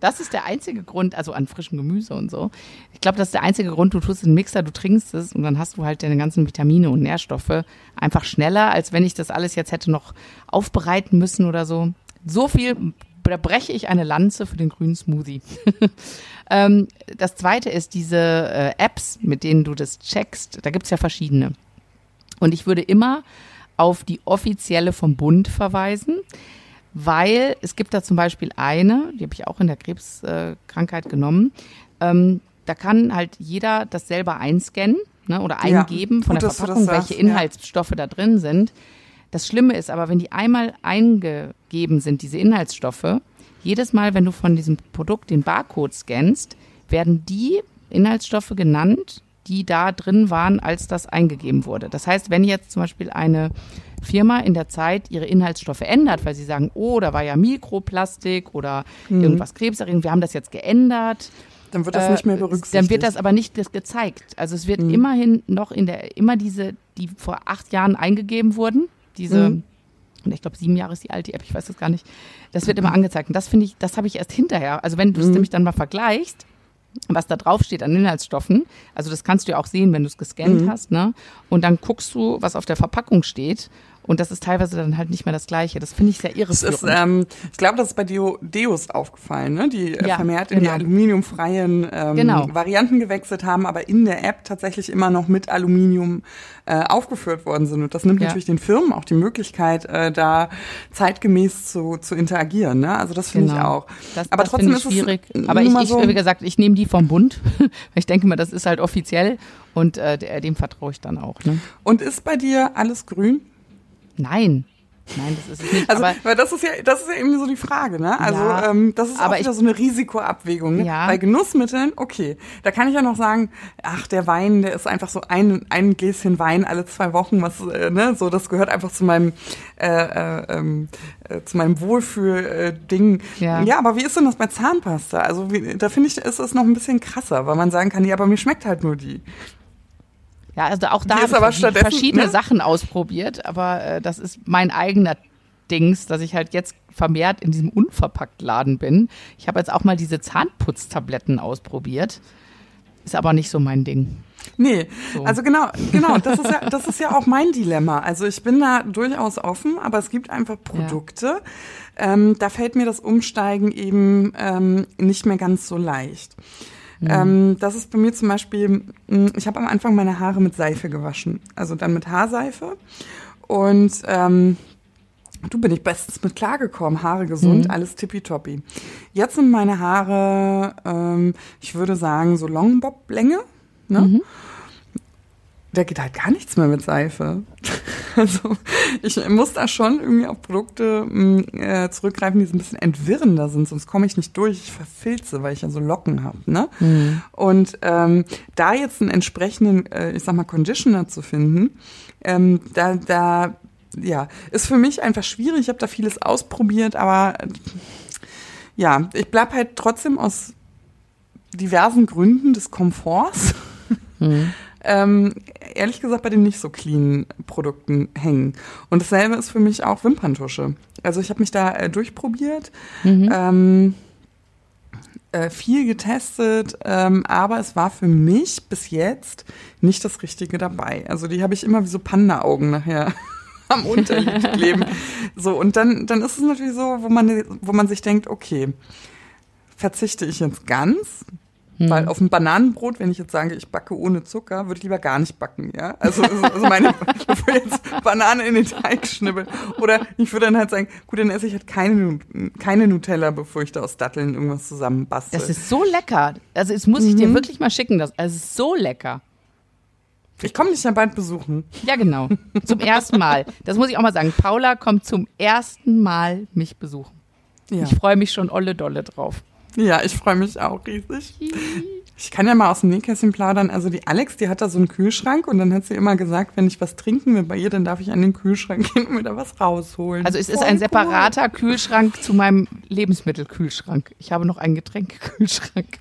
das ist der einzige Grund, also an frischem Gemüse und so. Ich glaube, das ist der einzige Grund, du tust einen Mixer, du trinkst es und dann hast du halt deine ganzen Vitamine und Nährstoffe einfach schneller, als wenn ich das alles jetzt hätte noch aufbereiten müssen oder so. So viel da breche ich eine Lanze für den grünen Smoothie. ähm, das zweite ist diese äh, Apps, mit denen du das checkst. Da gibt es ja verschiedene. Und ich würde immer auf die offizielle vom Bund verweisen, weil es gibt da zum Beispiel eine, die habe ich auch in der Krebskrankheit genommen. Ähm, da kann halt jeder das selber einscannen ne, oder eingeben ja, von der Verpackung, welche Inhaltsstoffe ja. da drin sind. Das Schlimme ist aber, wenn die einmal eingegeben sind, diese Inhaltsstoffe, jedes Mal, wenn du von diesem Produkt den Barcode scannst, werden die Inhaltsstoffe genannt, die da drin waren, als das eingegeben wurde. Das heißt, wenn jetzt zum Beispiel eine Firma in der Zeit ihre Inhaltsstoffe ändert, weil sie sagen, oh, da war ja Mikroplastik oder mhm. irgendwas krebserregend, wir haben das jetzt geändert. Dann wird das äh, nicht mehr berücksichtigt. Dann wird das aber nicht gezeigt. Also es wird mhm. immerhin noch in der, immer diese, die vor acht Jahren eingegeben wurden, diese, mhm. und ich glaube, sieben Jahre ist die alte App, ich weiß das gar nicht. Das wird immer angezeigt. Und das finde ich, das habe ich erst hinterher. Also wenn du es mhm. nämlich dann mal vergleichst, was da drauf steht an Inhaltsstoffen, also das kannst du ja auch sehen, wenn du es gescannt mhm. hast, ne? Und dann guckst du, was auf der Verpackung steht und das ist teilweise dann halt nicht mehr das Gleiche. Das finde ich sehr irreführend. Ist, ähm, ich glaube, das ist bei Deo, Deos aufgefallen, ne? die äh, ja, vermehrt in die genau. aluminiumfreien ähm, genau. Varianten gewechselt haben, aber in der App tatsächlich immer noch mit Aluminium äh, aufgeführt worden sind. Und das nimmt ja. natürlich den Firmen auch die Möglichkeit, äh, da zeitgemäß zu, zu interagieren. Ne? Also das finde genau. ich auch. Das, aber das trotzdem ist schwierig. es aber ich, ich, so wie gesagt, ich nehme die vom Bund. ich denke mal, das ist halt offiziell und äh, dem vertraue ich dann auch. Ne? Und ist bei dir alles grün? Nein. Nein, das ist es nicht. Also, aber, weil das ist ja, das ist ja eben so die Frage, ne? Also, ja, ähm, das ist auch wieder ich, so eine Risikoabwägung. Ja. Bei Genussmitteln, okay, da kann ich ja noch sagen, ach, der Wein, der ist einfach so ein, ein Gläschen Wein alle zwei Wochen, was, äh, ne, so, das gehört einfach zu meinem, äh, äh, ähm, äh, zu meinem Wohlfühl-Ding. Ja. ja, aber wie ist denn das bei Zahnpasta? Also, wie, da finde ich, ist es noch ein bisschen krasser, weil man sagen kann, ja, aber mir schmeckt halt nur die. Ja, also auch da habe ich verschiedene ne? Sachen ausprobiert, aber äh, das ist mein eigener Dings, dass ich halt jetzt vermehrt in diesem Unverpacktladen bin. Ich habe jetzt auch mal diese Zahnputztabletten ausprobiert. Ist aber nicht so mein Ding. Nee, so. also genau, genau, das ist, ja, das ist ja auch mein Dilemma. Also ich bin da durchaus offen, aber es gibt einfach Produkte, ja. ähm, da fällt mir das Umsteigen eben ähm, nicht mehr ganz so leicht. Mhm. Ähm, das ist bei mir zum Beispiel, hm, ich habe am Anfang meine Haare mit Seife gewaschen, also dann mit Haarseife. Und ähm, du bin ich bestens mit klargekommen, Haare gesund, mhm. alles tippitoppi. Jetzt sind meine Haare, ähm, ich würde sagen, so Longbob-Länge. Ne? Mhm da geht halt gar nichts mehr mit Seife. Also ich muss da schon irgendwie auf Produkte mm, äh, zurückgreifen, die so ein bisschen entwirrender sind, sonst komme ich nicht durch. Ich verfilze, weil ich ja so Locken habe. Ne? Mhm. Und ähm, da jetzt einen entsprechenden, äh, ich sag mal, Conditioner zu finden, ähm, da, da ja, ist für mich einfach schwierig. Ich habe da vieles ausprobiert, aber äh, ja, ich bleib halt trotzdem aus diversen Gründen des Komforts. Mhm ähm, ehrlich gesagt bei den nicht so clean Produkten hängen. Und dasselbe ist für mich auch Wimperntusche. Also ich habe mich da äh, durchprobiert. Mhm. Ähm, äh, viel getestet, ähm, aber es war für mich bis jetzt nicht das Richtige dabei. Also die habe ich immer wie so Panda-Augen nachher am Unterlid kleben. So, und dann, dann ist es natürlich so, wo man, wo man sich denkt, okay, verzichte ich jetzt ganz, hm. Weil auf ein Bananenbrot, wenn ich jetzt sage, ich backe ohne Zucker, würde ich lieber gar nicht backen, ja. Also, also, also meine, bevor jetzt Banane in den Teig schnibbeln. Oder ich würde dann halt sagen, gut, dann esse ich halt keine, keine Nutella, bevor ich da aus Datteln irgendwas zusammenbastel. Das ist so lecker. Also, es muss ich mhm. dir wirklich mal schicken. Das, also, es ist so lecker. Ich komme dich ja bald besuchen. Ja, genau. Zum ersten Mal. Das muss ich auch mal sagen. Paula kommt zum ersten Mal mich besuchen. Ja. Ich freue mich schon olle dolle drauf. Ja, ich freue mich auch riesig. Ich kann ja mal aus dem Nähkästchen plaudern. Also die Alex, die hat da so einen Kühlschrank und dann hat sie immer gesagt, wenn ich was trinken will bei ihr, dann darf ich an den Kühlschrank gehen und mir da was rausholen. Also es ist ein separater cool. Kühlschrank zu meinem Lebensmittelkühlschrank. Ich habe noch einen Getränkekühlschrank.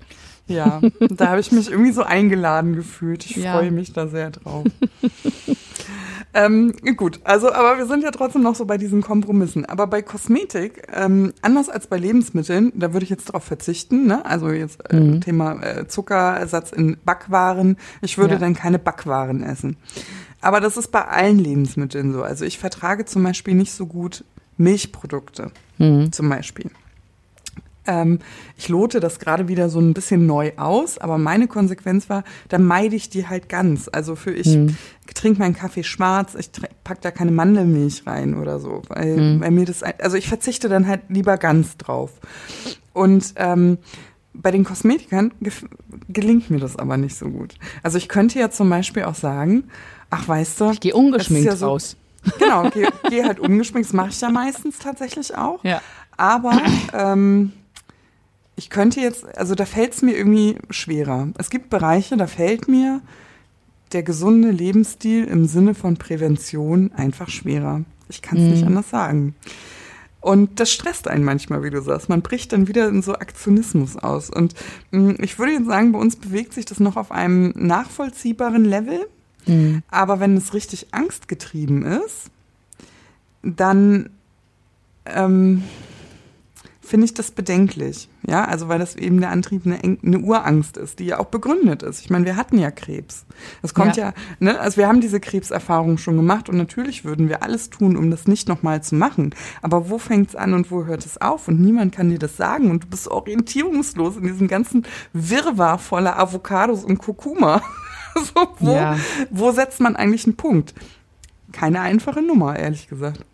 Ja, da habe ich mich irgendwie so eingeladen gefühlt. Ich ja. freue mich da sehr drauf. Ähm, gut, also, aber wir sind ja trotzdem noch so bei diesen Kompromissen. Aber bei Kosmetik, ähm, anders als bei Lebensmitteln, da würde ich jetzt darauf verzichten, ne? Also jetzt äh, mhm. Thema äh, Zuckerersatz in Backwaren. Ich würde ja. dann keine Backwaren essen. Aber das ist bei allen Lebensmitteln so. Also ich vertrage zum Beispiel nicht so gut Milchprodukte, mhm. zum Beispiel. Ähm, ich lote das gerade wieder so ein bisschen neu aus, aber meine Konsequenz war, da meide ich die halt ganz. Also für ich hm. trinke meinen Kaffee schwarz, ich pack da keine Mandelmilch rein oder so, weil, hm. weil mir das, also ich verzichte dann halt lieber ganz drauf. Und ähm, bei den Kosmetikern gelingt mir das aber nicht so gut. Also ich könnte ja zum Beispiel auch sagen, ach weißt du, ich gehe ungeschminkt ja so, raus. Genau, gehe geh halt ungeschminkt, das mache ich ja meistens tatsächlich auch. Ja. Aber ähm, ich könnte jetzt, also da fällt es mir irgendwie schwerer. Es gibt Bereiche, da fällt mir der gesunde Lebensstil im Sinne von Prävention einfach schwerer. Ich kann es mhm. nicht anders sagen. Und das stresst einen manchmal, wie du sagst. Man bricht dann wieder in so Aktionismus aus. Und mh, mm, ich würde jetzt sagen, bei uns bewegt sich das noch auf einem nachvollziehbaren Level. Mhm. Aber wenn es richtig angstgetrieben ist, dann ähm, finde ich das bedenklich. Ja, also weil das eben der Antrieb eine, eine, Urangst ist, die ja auch begründet ist. Ich meine, wir hatten ja Krebs. Das kommt ja. ja, ne, also wir haben diese Krebserfahrung schon gemacht und natürlich würden wir alles tun, um das nicht nochmal zu machen. Aber wo fängt es an und wo hört es auf? Und niemand kann dir das sagen und du bist orientierungslos in diesem ganzen Wirrwarr voller Avocados und Kurkuma. so, wo, ja. wo setzt man eigentlich einen Punkt? Keine einfache Nummer, ehrlich gesagt.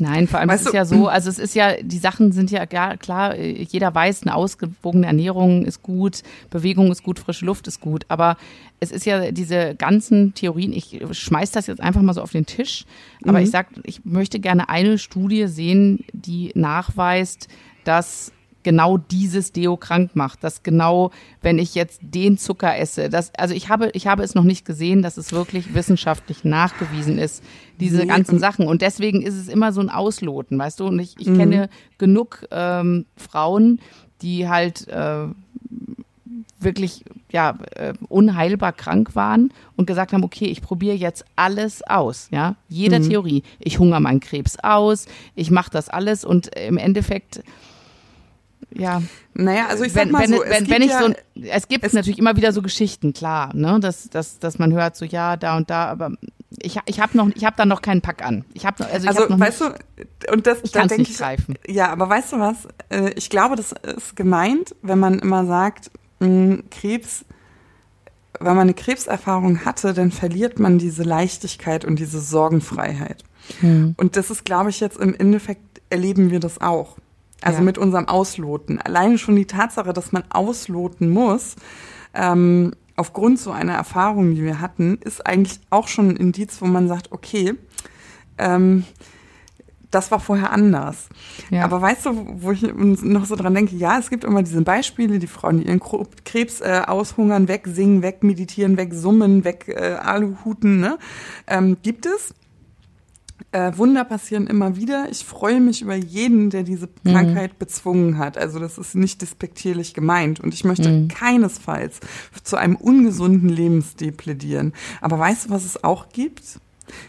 Nein, vor allem weißt ist es ja so, also es ist ja, die Sachen sind ja klar, jeder weiß, eine ausgewogene Ernährung ist gut, Bewegung ist gut, frische Luft ist gut, aber es ist ja diese ganzen Theorien, ich schmeiß das jetzt einfach mal so auf den Tisch, aber mhm. ich sag, ich möchte gerne eine Studie sehen, die nachweist, dass genau dieses Deo krank macht, dass genau, wenn ich jetzt den Zucker esse, das, also ich habe, ich habe es noch nicht gesehen, dass es wirklich wissenschaftlich nachgewiesen ist, diese nee. ganzen Sachen. Und deswegen ist es immer so ein Ausloten, weißt du? Und ich, ich mhm. kenne genug ähm, Frauen, die halt äh, wirklich ja äh, unheilbar krank waren und gesagt haben, okay, ich probiere jetzt alles aus, ja, jede mhm. Theorie. Ich hungere meinen Krebs aus, ich mache das alles und im Endeffekt ja. Naja, also ich sag wenn, mal wenn, so, wenn, wenn ich ja, so, es gibt es natürlich immer wieder so Geschichten, klar, ne, dass, dass, dass man hört so, ja, da und da, aber ich, ich habe noch, ich habe da noch keinen Pack an. Ich habe also, also noch weißt nicht, du, und das, ich da denke ich, greifen. ja, aber weißt du was? Äh, ich glaube, das ist gemeint, wenn man immer sagt, hm, Krebs, wenn man eine Krebserfahrung hatte, dann verliert man diese Leichtigkeit und diese Sorgenfreiheit. Hm. Und das ist, glaube ich, jetzt im Endeffekt erleben wir das auch. Also ja. mit unserem Ausloten. Alleine schon die Tatsache, dass man ausloten muss, ähm, aufgrund so einer Erfahrung, die wir hatten, ist eigentlich auch schon ein Indiz, wo man sagt, okay, ähm, das war vorher anders. Ja. Aber weißt du, wo ich noch so dran denke, ja, es gibt immer diese Beispiele, die Frauen, die ihren Krebs äh, aushungern, wegsingen, wegmeditieren, wegsummen, weg äh, Aluhuten, ne? Ähm, gibt es. Äh, Wunder passieren immer wieder. Ich freue mich über jeden, der diese Mhm. Krankheit bezwungen hat. Also das ist nicht despektierlich gemeint. Und ich möchte Mhm. keinesfalls zu einem ungesunden Lebensstil plädieren. Aber weißt du, was es auch gibt?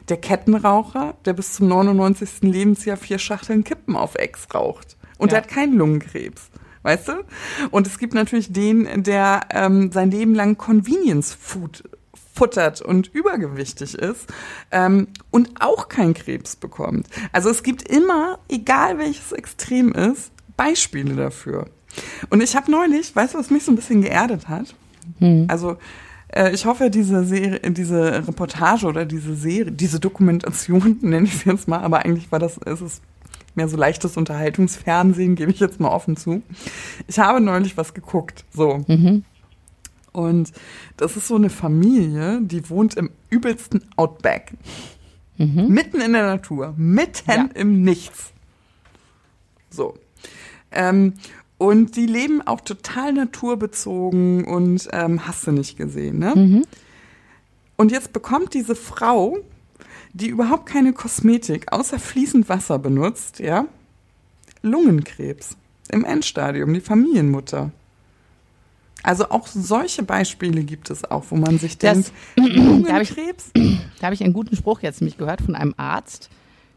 Der Kettenraucher, der bis zum 99. Lebensjahr vier Schachteln Kippen auf Ex raucht. Und Ja. der hat keinen Lungenkrebs. Weißt du? Und es gibt natürlich den, der ähm, sein Leben lang Convenience Food futtert und übergewichtig ist ähm, und auch keinen Krebs bekommt. Also es gibt immer, egal welches Extrem ist, Beispiele dafür. Und ich habe neulich, weißt du, was mich so ein bisschen geerdet hat? Also äh, ich hoffe, diese Serie, diese Reportage oder diese Serie, diese Dokumentation, nenne ich es jetzt mal, aber eigentlich war das, ist es mehr so leichtes Unterhaltungsfernsehen, gebe ich jetzt mal offen zu. Ich habe neulich was geguckt, so. Und das ist so eine Familie, die wohnt im übelsten Outback. Mitten in der Natur, mitten Ja. im Nichts. So. Ähm, und die leben auch total naturbezogen und ähm, hast du nicht gesehen, ne? Und jetzt bekommt diese Frau, die überhaupt keine Kosmetik außer fließend Wasser benutzt, ja, Lungenkrebs im Endstadium, die Familienmutter. Also auch solche Beispiele gibt es auch, wo man sich Das- denkt, Da habe ich, Lungenkrebs? da hab ich einen guten Spruch jetzt nämlich gehört von einem Arzt,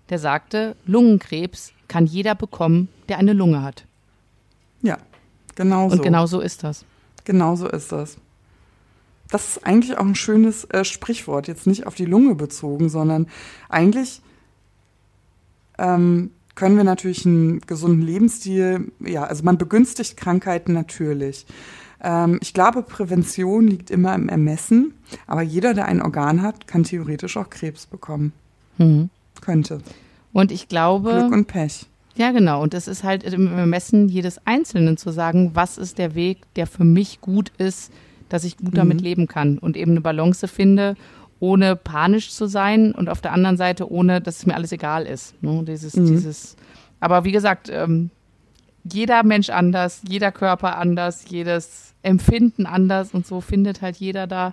der sagte, Lungenkrebs kann jeder bekommen, der eine Lunge hat. Ja, genau Und so. genau so ist das. Genau so ist das. Das ist eigentlich auch ein schönes äh, Sprichwort, jetzt nicht auf die Lunge bezogen, sondern eigentlich ähm, können wir natürlich einen gesunden Lebensstil, ja, also man begünstigt Krankheiten natürlich. Ähm, ich glaube, Prävention liegt immer im Ermessen, aber jeder, der ein Organ hat, kann theoretisch auch Krebs bekommen. Mhm. Könnte. Und ich glaube, Glück und Pech. ja genau, und das ist halt im Ermessen jedes Einzelnen zu sagen, was ist der Weg, der für mich gut ist, dass ich gut damit leben kann und eben eine Balance finde, ohne panisch zu sein und auf der anderen Seite ohne, dass es mir alles egal ist. Ne? Dieses, dieses, aber wie gesagt, ähm, jeder Mensch anders, jeder Körper anders, jedes Empfinden anders und so findet halt jeder da.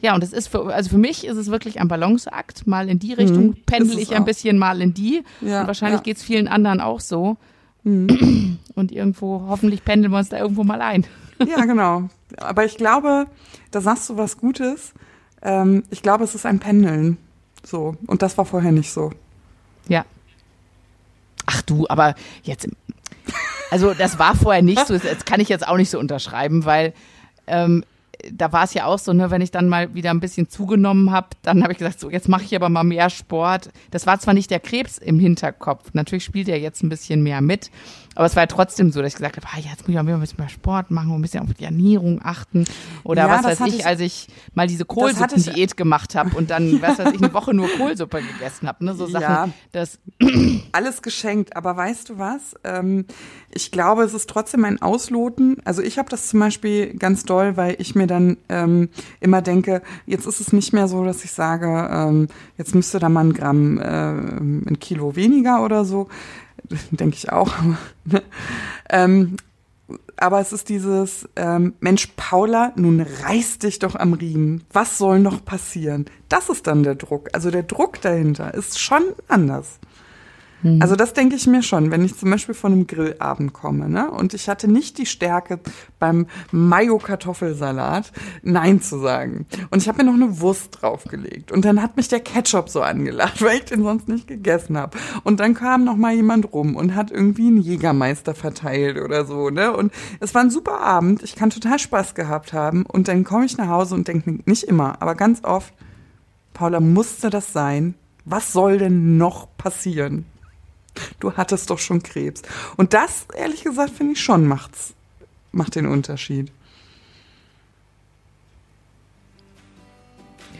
Ja, und es ist für, also für mich ist es wirklich ein Balanceakt, mal in die Richtung Mhm, pendel es ich ein auch. bisschen, mal in die. Ja, und wahrscheinlich ja. Mhm. geht's vielen anderen auch so. Und irgendwo, hoffentlich pendeln wir uns da irgendwo mal ein. Ja, genau. Aber ich glaube, da sagst du was Gutes. Ähm, ich glaube, es ist ein Pendeln. So. Und das war vorher nicht so. Ja. Ach du, aber jetzt, also das war vorher nicht so, das kann ich jetzt auch nicht so unterschreiben, weil ähm, da war es ja auch so, ne, wenn ich dann mal wieder ein bisschen zugenommen habe, dann habe ich gesagt, so jetzt mache ich aber mal mehr Sport. Das war zwar nicht der Krebs im Hinterkopf, natürlich spielt er jetzt ein bisschen mehr mit, aber es war ja trotzdem so, dass ich gesagt habe, ah, jetzt muss ich mal ein bisschen mehr Sport machen und ein bisschen auf die Ernährung achten oder Ja, was weiß ich, ich- als ich mal diese Kohlsuppendiät gemacht habe und dann, was weiß ich, eine Woche nur Kohlsuppe gegessen habe, ne, so Sachen, Ja. das Alles geschenkt. Aber weißt du was? Ähm, ich glaube, es ist trotzdem ein Ausloten. Also ich habe das zum Beispiel ganz doll, weil ich mir dann ähm, immer denke, jetzt ist es nicht mehr so, dass ich sage, ähm, jetzt müsste da mal ein Gramm, äh, ein Kilo weniger oder so. Denke ich auch. ähm, aber es ist dieses, ähm, Mensch, Paula, nun reiß dich doch am Riemen. Was soll noch passieren? Das ist dann der Druck. Also der Druck dahinter ist schon anders. Also das denke ich mir schon, wenn ich zum Beispiel von einem Grillabend komme, ne? Und ich hatte nicht die Stärke beim Mayo-Kartoffelsalat Nein zu sagen. Und ich habe mir noch eine Wurst draufgelegt. Und dann hat mich der Ketchup so angelacht, weil ich den sonst nicht gegessen habe. Und dann kam noch mal jemand rum und hat irgendwie einen Jägermeister verteilt oder so, ne? Und es war ein super Abend. Ich kann total Spaß gehabt haben. Und dann komme ich nach Hause und denke nicht immer, aber ganz oft, Paula, musste das sein? Was soll denn noch passieren? Du hattest doch schon Krebs. Und das, ehrlich gesagt, finde ich schon macht's, macht den Unterschied.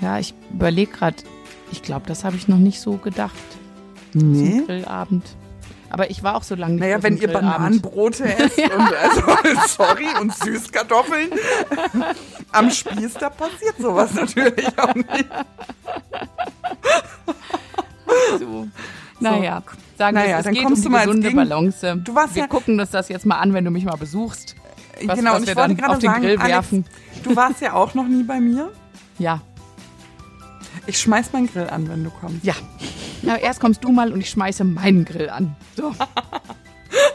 Ja, ich überlege gerade, ich glaube, das habe ich noch nicht so gedacht. Nee. Zum Grillabend. Aber ich war auch so lange nicht Naja, wenn ihr. Bananenbrote esst und also, sorry, und Süßkartoffeln am Spieß, da passiert sowas natürlich auch nicht. So. Naja, sagen Naja, es dann geht um die gesunde Gegen- Balance. Du warst wir ja- gucken uns das jetzt mal an, wenn du mich mal besuchst. Was, genau, was ich wollte gerade auf den sagen, Grill Alex, werfen. du warst ja auch noch nie bei mir. Ja, Ich schmeiß meinen Grill an, wenn du kommst. ja. Na, erst kommst du mal und ich schmeiße meinen Grill an. So.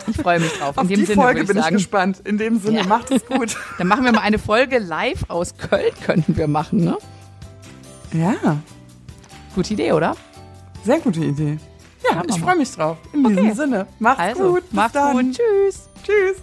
Ich freue mich drauf. Auf In dem die Sinne Folge würde bin ich ich sagen, gespannt. In dem Sinne, Ja. macht es gut. dann machen wir mal eine Folge live aus Köln, könnten wir machen, ne? Ja, Gute Idee, oder? sehr gute Idee. Ja, ich freue mich drauf. In okay. diesem Sinne, macht's also, gut. Bis macht's dann. gut. Tschüss. Tschüss.